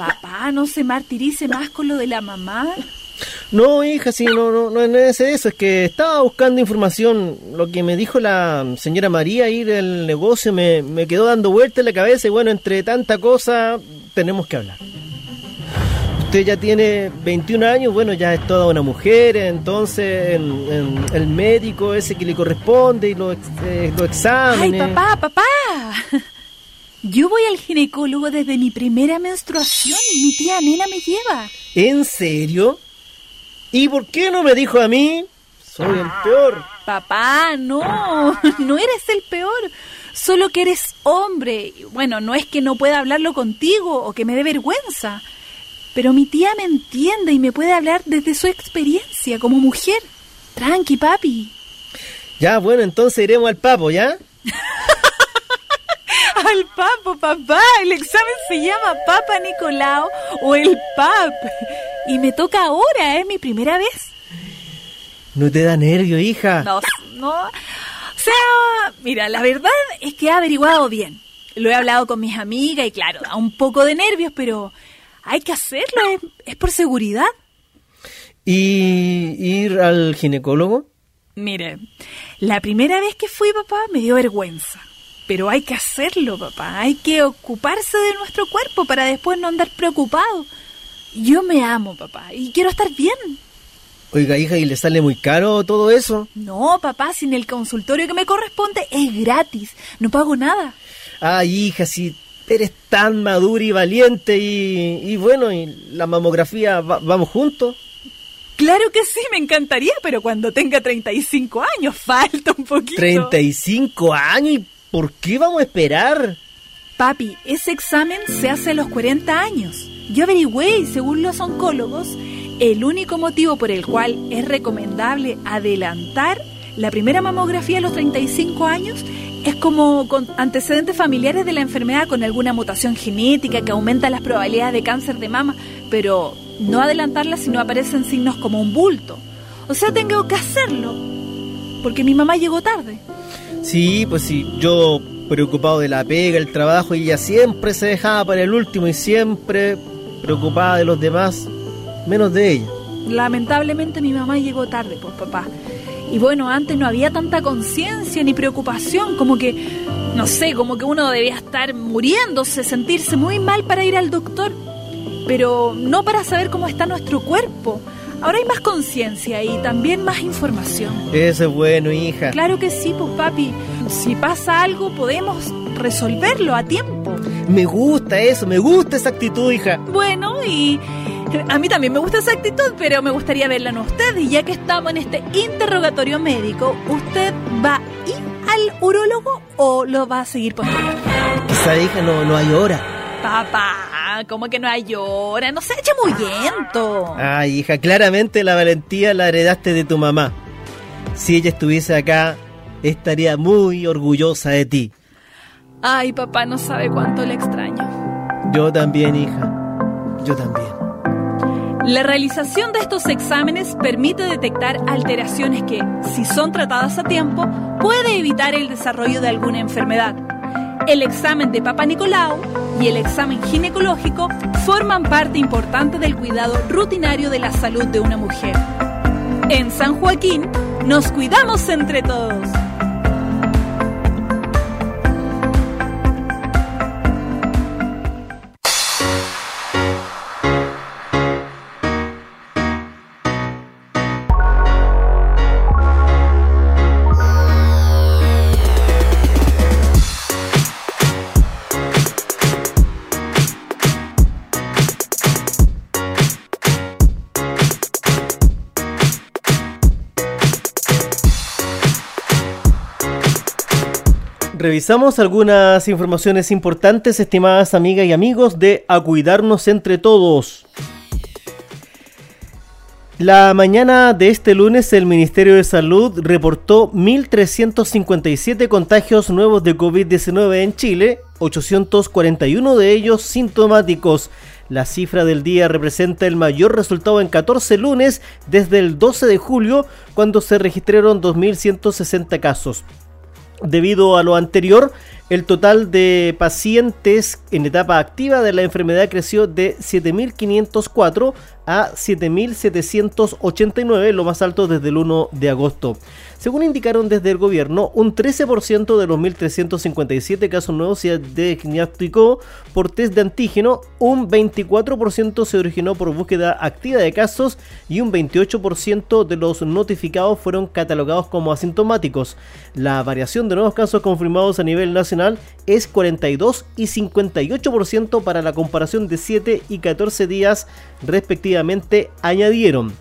Papá, no se martirice más con lo de la mamá. No, hija, sí, no, no, no es eso, es que estaba buscando información. Lo que me dijo la señora María ir del negocio me, me quedó dando vuelta en la cabeza y bueno, entre tanta cosa tenemos que hablar. Usted ya tiene 21 años, bueno, ya es toda una mujer, entonces en- en el médico ese que le corresponde y los, eh, los Ay, papá, papá. Yo voy al ginecólogo desde mi primera menstruación. Mi tía nena me lleva. ¿En serio? ¿Y por qué no me dijo a mí? Soy el peor. Papá, no, [LAUGHS] no eres el peor. Solo que eres hombre. Bueno, no es que no pueda hablarlo contigo o que me dé vergüenza. Pero mi tía me entiende y me puede hablar desde su experiencia como mujer. Tranqui, papi. Ya, bueno, entonces iremos al papo, ¿ya? [LAUGHS] Al papo, papá. El examen se llama Papa Nicolau o el PAP. Y me toca ahora, es mi primera vez. No te da nervio, hija. No, no. O sea, mira, la verdad es que he averiguado bien. Lo he hablado con mis amigas y claro, da un poco de nervios, pero hay que hacerlo, es, es por seguridad. ¿Y ir al ginecólogo? Mire, la primera vez que fui, papá, me dio vergüenza. Pero hay que hacerlo, papá. Hay que ocuparse de nuestro cuerpo para después no andar preocupado. Yo me amo, papá, y quiero estar bien. Oiga, hija, ¿y le sale muy caro todo eso? No, papá, sin el consultorio que me corresponde es gratis. No pago nada. Ay, hija, si eres tan madura y valiente y, y bueno, y la mamografía, va- vamos juntos. Claro que sí, me encantaría, pero cuando tenga 35 años, [LAUGHS] falta un poquito. 35 años, ¿y por qué vamos a esperar? Papi, ese examen se hace a los 40 años. Yo averigüé y según los oncólogos, el único motivo por el cual es recomendable adelantar la primera mamografía a los 35 años es como con antecedentes familiares de la enfermedad con alguna mutación genética que aumenta las probabilidades de cáncer de mama, pero no adelantarla si no aparecen signos como un bulto. O sea, tengo que hacerlo, porque mi mamá llegó tarde. Sí, pues sí, yo preocupado de la pega, el trabajo, y ella siempre se dejaba para el último y siempre preocupada de los demás, menos de ella. Lamentablemente mi mamá llegó tarde, pues papá. Y bueno, antes no había tanta conciencia ni preocupación, como que, no sé, como que uno debía estar muriéndose, sentirse muy mal para ir al doctor, pero no para saber cómo está nuestro cuerpo. Ahora hay más conciencia y también más información. Eso es bueno, hija. Claro que sí, pues papi. Si pasa algo, podemos resolverlo a tiempo. Me gusta eso, me gusta esa actitud, hija. Bueno, y a mí también me gusta esa actitud, pero me gustaría verla en usted. Y ya que estamos en este interrogatorio médico, ¿usted va a ir al urólogo o lo va a seguir postergando? Esa hija no, no hay hora. Papá, como que no hay hora, no se eche muyento. Ay, hija, claramente la valentía la heredaste de tu mamá. Si ella estuviese acá, estaría muy orgullosa de ti. Ay, papá, no sabe cuánto le extraño. Yo también, hija. Yo también. La realización de estos exámenes permite detectar alteraciones que, si son tratadas a tiempo, puede evitar el desarrollo de alguna enfermedad. El examen de Papa Nicolau y el examen ginecológico forman parte importante del cuidado rutinario de la salud de una mujer. En San Joaquín, nos cuidamos entre todos. Revisamos algunas informaciones importantes, estimadas amigas y amigos, de A Cuidarnos entre Todos. La mañana de este lunes el Ministerio de Salud reportó 1.357 contagios nuevos de COVID-19 en Chile, 841 de ellos sintomáticos. La cifra del día representa el mayor resultado en 14 lunes desde el 12 de julio, cuando se registraron 2.160 casos. Debido a lo anterior, el total de pacientes en etapa activa de la enfermedad creció de 7.504 a 7.789, lo más alto desde el 1 de agosto. Según indicaron desde el gobierno, un 13% de los 1.357 casos nuevos se diagnosticó por test de antígeno, un 24% se originó por búsqueda activa de casos y un 28% de los notificados fueron catalogados como asintomáticos. La variación de nuevos casos confirmados a nivel nacional es 42 y 58% para la comparación de 7 y 14 días añadieron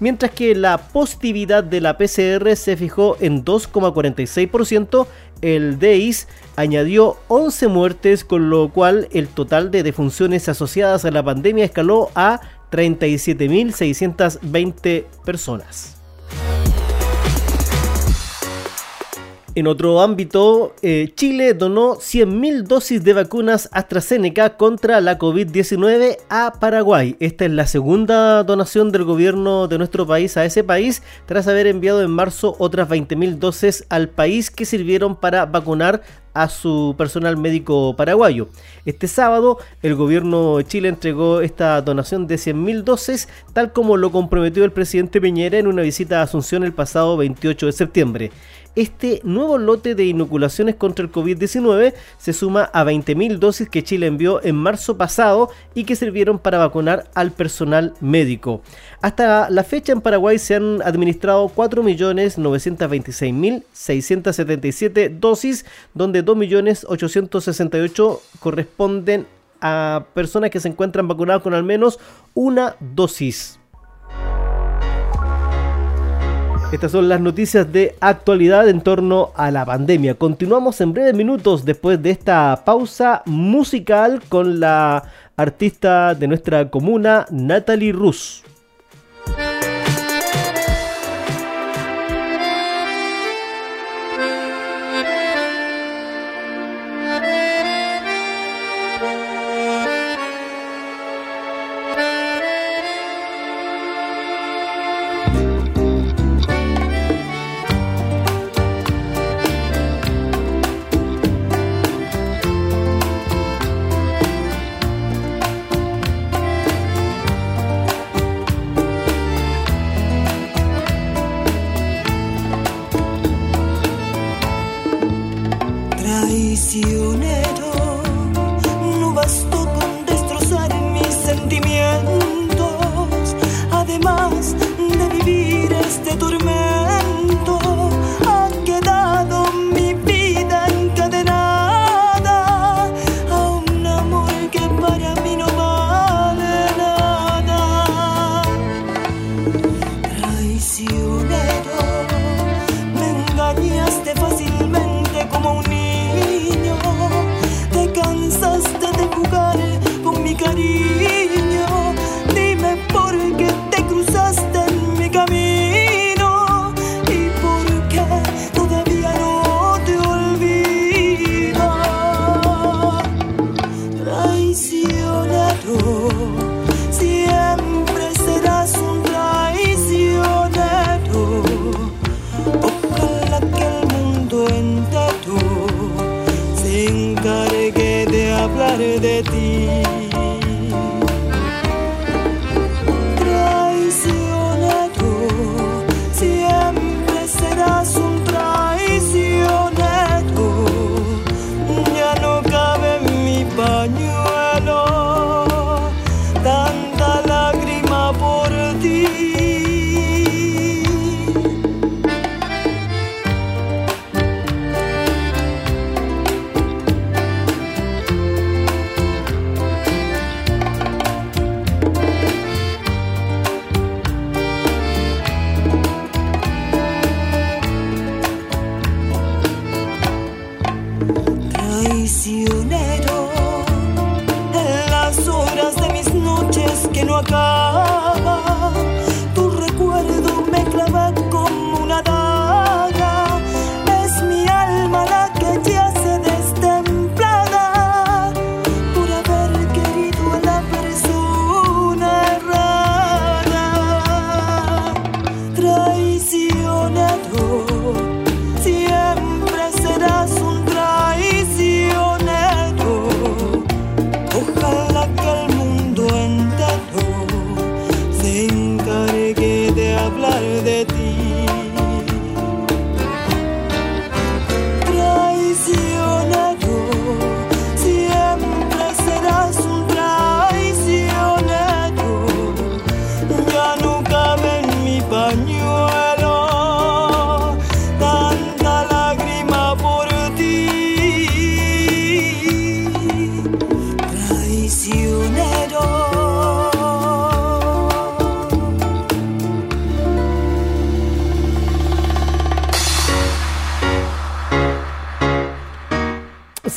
mientras que la positividad de la PCR se fijó en 2,46%, el DEIS añadió 11 muertes, con lo cual el total de defunciones asociadas a la pandemia escaló a 37.620 personas. En otro ámbito, eh, Chile donó 100.000 dosis de vacunas AstraZeneca contra la COVID-19 a Paraguay. Esta es la segunda donación del gobierno de nuestro país a ese país, tras haber enviado en marzo otras 20.000 dosis al país que sirvieron para vacunar a su personal médico paraguayo. Este sábado el gobierno de Chile entregó esta donación de 100.000 dosis, tal como lo comprometió el presidente Piñera en una visita a Asunción el pasado 28 de septiembre. Este nuevo lote de inoculaciones contra el COVID-19 se suma a 20.000 dosis que Chile envió en marzo pasado y que sirvieron para vacunar al personal médico. Hasta la fecha en Paraguay se han administrado 4.926.677 dosis, donde 2.868.000 corresponden a personas que se encuentran vacunadas con al menos una dosis. Estas son las noticias de actualidad en torno a la pandemia. Continuamos en breves minutos después de esta pausa musical con la artista de nuestra comuna, Natalie Rus.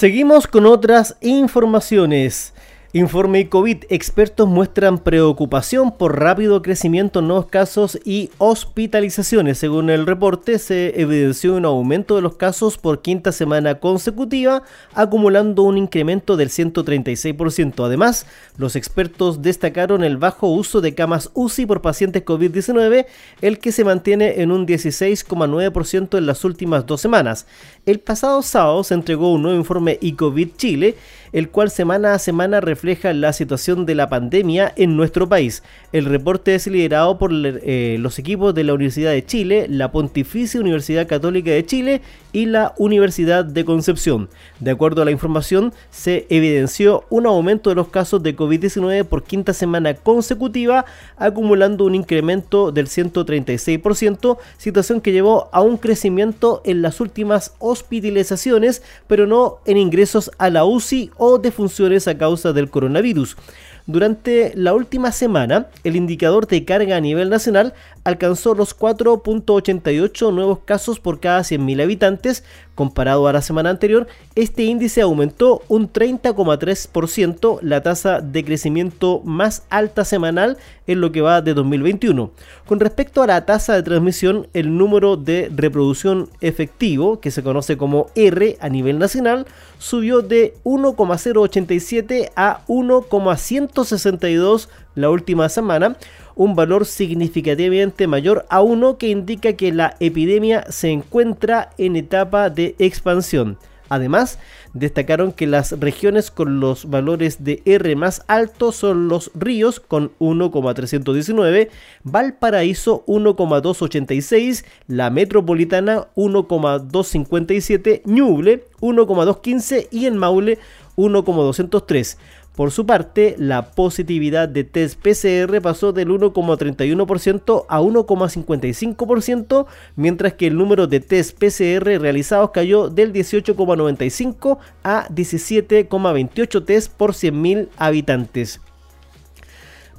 Seguimos con otras informaciones. Informe COVID. Expertos muestran preocupación por rápido crecimiento en nuevos casos y hospitalizaciones. Según el reporte, se evidenció un aumento de los casos por quinta semana consecutiva, acumulando un incremento del 136%. Además, los expertos destacaron el bajo uso de camas UCI por pacientes COVID-19, el que se mantiene en un 16,9% en las últimas dos semanas. El pasado sábado se entregó un nuevo informe ICOVID Chile el cual semana a semana refleja la situación de la pandemia en nuestro país. El reporte es liderado por eh, los equipos de la Universidad de Chile, la Pontificia Universidad Católica de Chile y la Universidad de Concepción. De acuerdo a la información, se evidenció un aumento de los casos de COVID-19 por quinta semana consecutiva, acumulando un incremento del 136%, situación que llevó a un crecimiento en las últimas hospitalizaciones, pero no en ingresos a la UCI o defunciones a causa del coronavirus. Durante la última semana, el indicador de carga a nivel nacional alcanzó los 4.88 nuevos casos por cada 100.000 habitantes. Comparado a la semana anterior, este índice aumentó un 30,3%, la tasa de crecimiento más alta semanal en lo que va de 2021. Con respecto a la tasa de transmisión, el número de reproducción efectivo, que se conoce como R a nivel nacional, subió de 1,087 a 1,162 la última semana, un valor significativamente mayor a uno que indica que la epidemia se encuentra en etapa de expansión. Además, destacaron que las regiones con los valores de R más altos son los ríos con 1,319, Valparaíso 1,286, la metropolitana 1,257, Ñuble 1,215 y en Maule 1,203. Por su parte, la positividad de test PCR pasó del 1,31% a 1,55%, mientras que el número de test PCR realizados cayó del 18,95 a 17,28 test por 100.000 habitantes.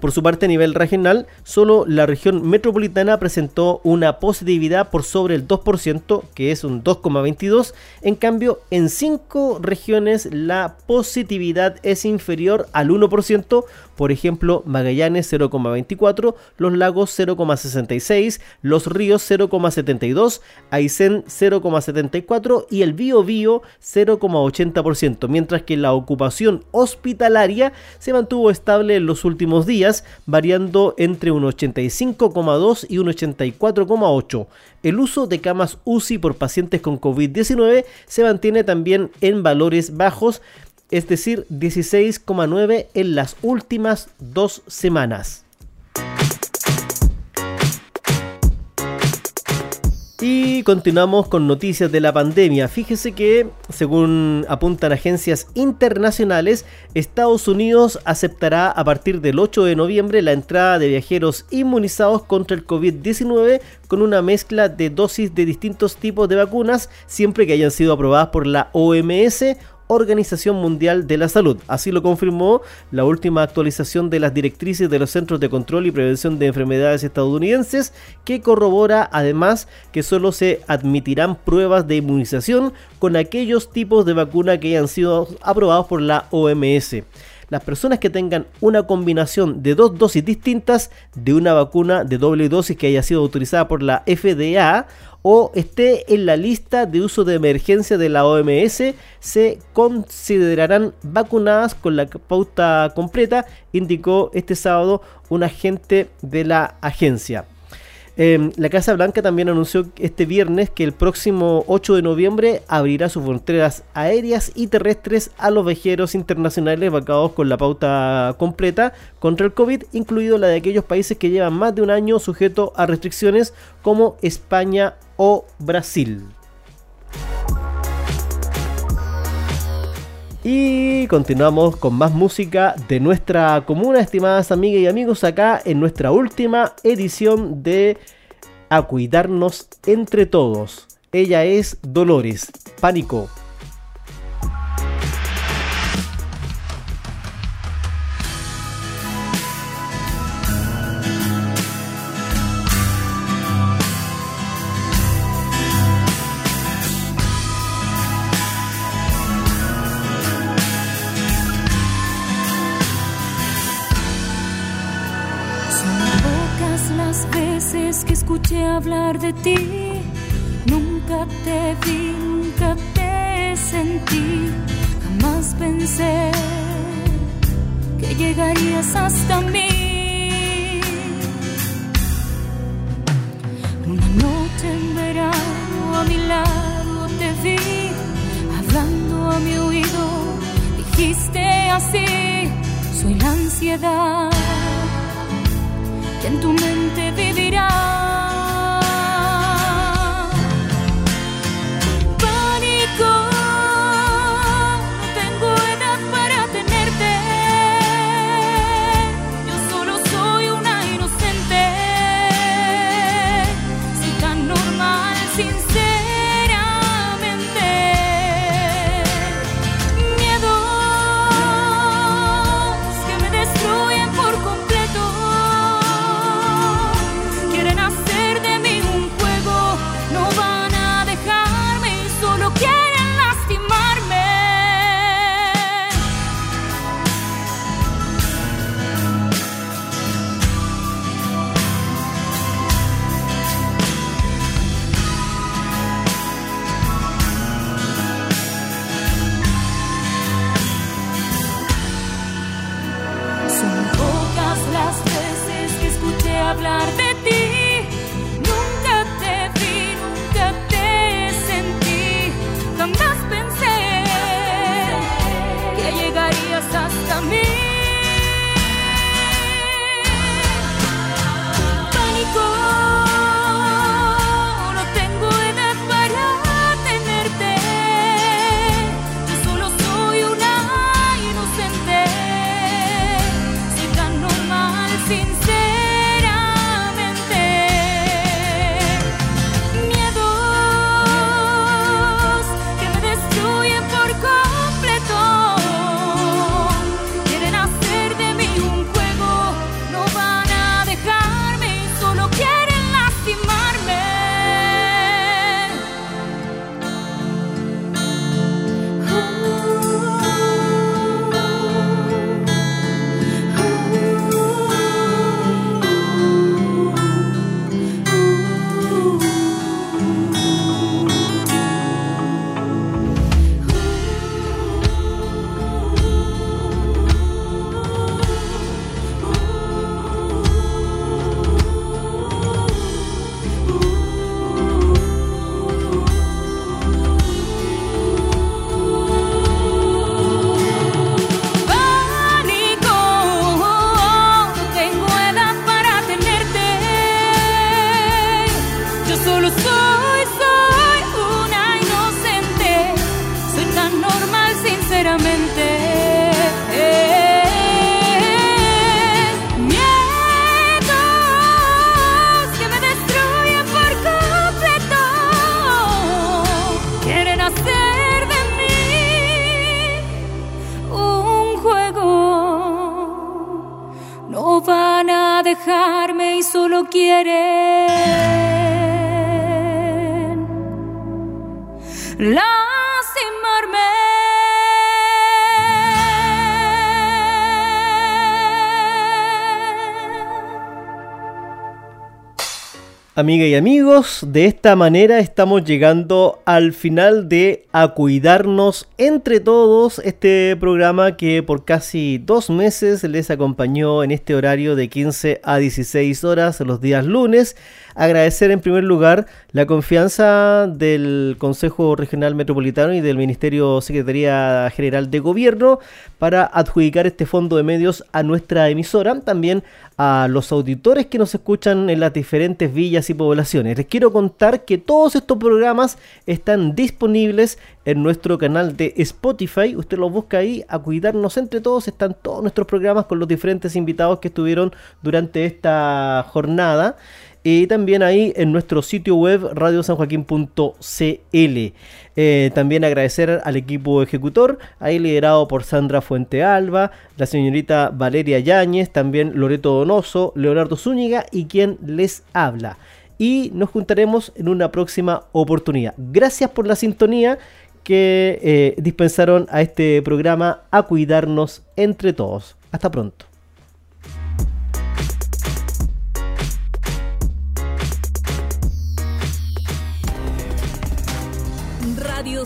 Por su parte, a nivel regional, solo la región metropolitana presentó una positividad por sobre el 2%, que es un 2,22. En cambio, en cinco regiones la positividad es inferior al 1%, por ejemplo, Magallanes 0,24, Los Lagos 0,66, Los Ríos 0,72, Aysén 0,74 y el Bío Bío 0,80%, mientras que la ocupación hospitalaria se mantuvo estable en los últimos días, variando entre un 85,2 y un 84,8. El uso de camas UCI por pacientes con COVID-19 se mantiene también en valores bajos, es decir, 16,9 en las últimas dos semanas. Y continuamos con noticias de la pandemia. Fíjese que, según apuntan agencias internacionales, Estados Unidos aceptará a partir del 8 de noviembre la entrada de viajeros inmunizados contra el COVID-19 con una mezcla de dosis de distintos tipos de vacunas, siempre que hayan sido aprobadas por la OMS Organización Mundial de la Salud. Así lo confirmó la última actualización de las directrices de los Centros de Control y Prevención de Enfermedades estadounidenses, que corrobora además que solo se admitirán pruebas de inmunización con aquellos tipos de vacuna que hayan sido aprobados por la OMS las personas que tengan una combinación de dos dosis distintas de una vacuna de doble dosis que haya sido autorizada por la FDA o esté en la lista de uso de emergencia de la OMS se considerarán vacunadas con la pauta completa, indicó este sábado un agente de la agencia. Em, la Casa Blanca también anunció este viernes que el próximo 8 de noviembre abrirá sus fronteras aéreas y terrestres a los viajeros internacionales vacados con la pauta completa contra el COVID, incluido la de aquellos países que llevan más de un año sujeto a restricciones como España o Brasil. Y continuamos con más música de nuestra comuna, estimadas amigas y amigos, acá en nuestra última edición de A Cuidarnos entre Todos. Ella es Dolores, Pánico. Hablar de ti, nunca te vi, nunca te sentí, jamás pensé que llegarías hasta mí. Una noche en verano a mi lado te vi, hablando a mi oído, dijiste así, soy la ansiedad que en tu mente vivirá. Amigas y amigos, de esta manera estamos llegando al final de A Cuidarnos entre Todos, este programa que por casi dos meses les acompañó en este horario de 15 a 16 horas los días lunes. Agradecer en primer lugar la confianza del Consejo Regional Metropolitano y del Ministerio Secretaría General de Gobierno para adjudicar este fondo de medios a nuestra emisora. También a los auditores que nos escuchan en las diferentes villas y poblaciones. Les quiero contar que todos estos programas están disponibles en nuestro canal de Spotify. Usted los busca ahí, a cuidarnos entre todos. Están todos nuestros programas con los diferentes invitados que estuvieron durante esta jornada. Y también ahí en nuestro sitio web radiosanjoaquín.cl. Eh, también agradecer al equipo ejecutor, ahí liderado por Sandra Fuente Alba, la señorita Valeria Yáñez, también Loreto Donoso, Leonardo Zúñiga y quien les habla. Y nos juntaremos en una próxima oportunidad. Gracias por la sintonía que eh, dispensaron a este programa a cuidarnos entre todos. Hasta pronto.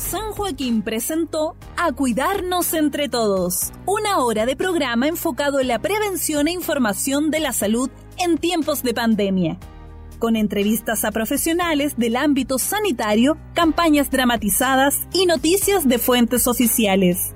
San Joaquín presentó A Cuidarnos entre Todos, una hora de programa enfocado en la prevención e información de la salud en tiempos de pandemia. Con entrevistas a profesionales del ámbito sanitario, campañas dramatizadas y noticias de fuentes oficiales.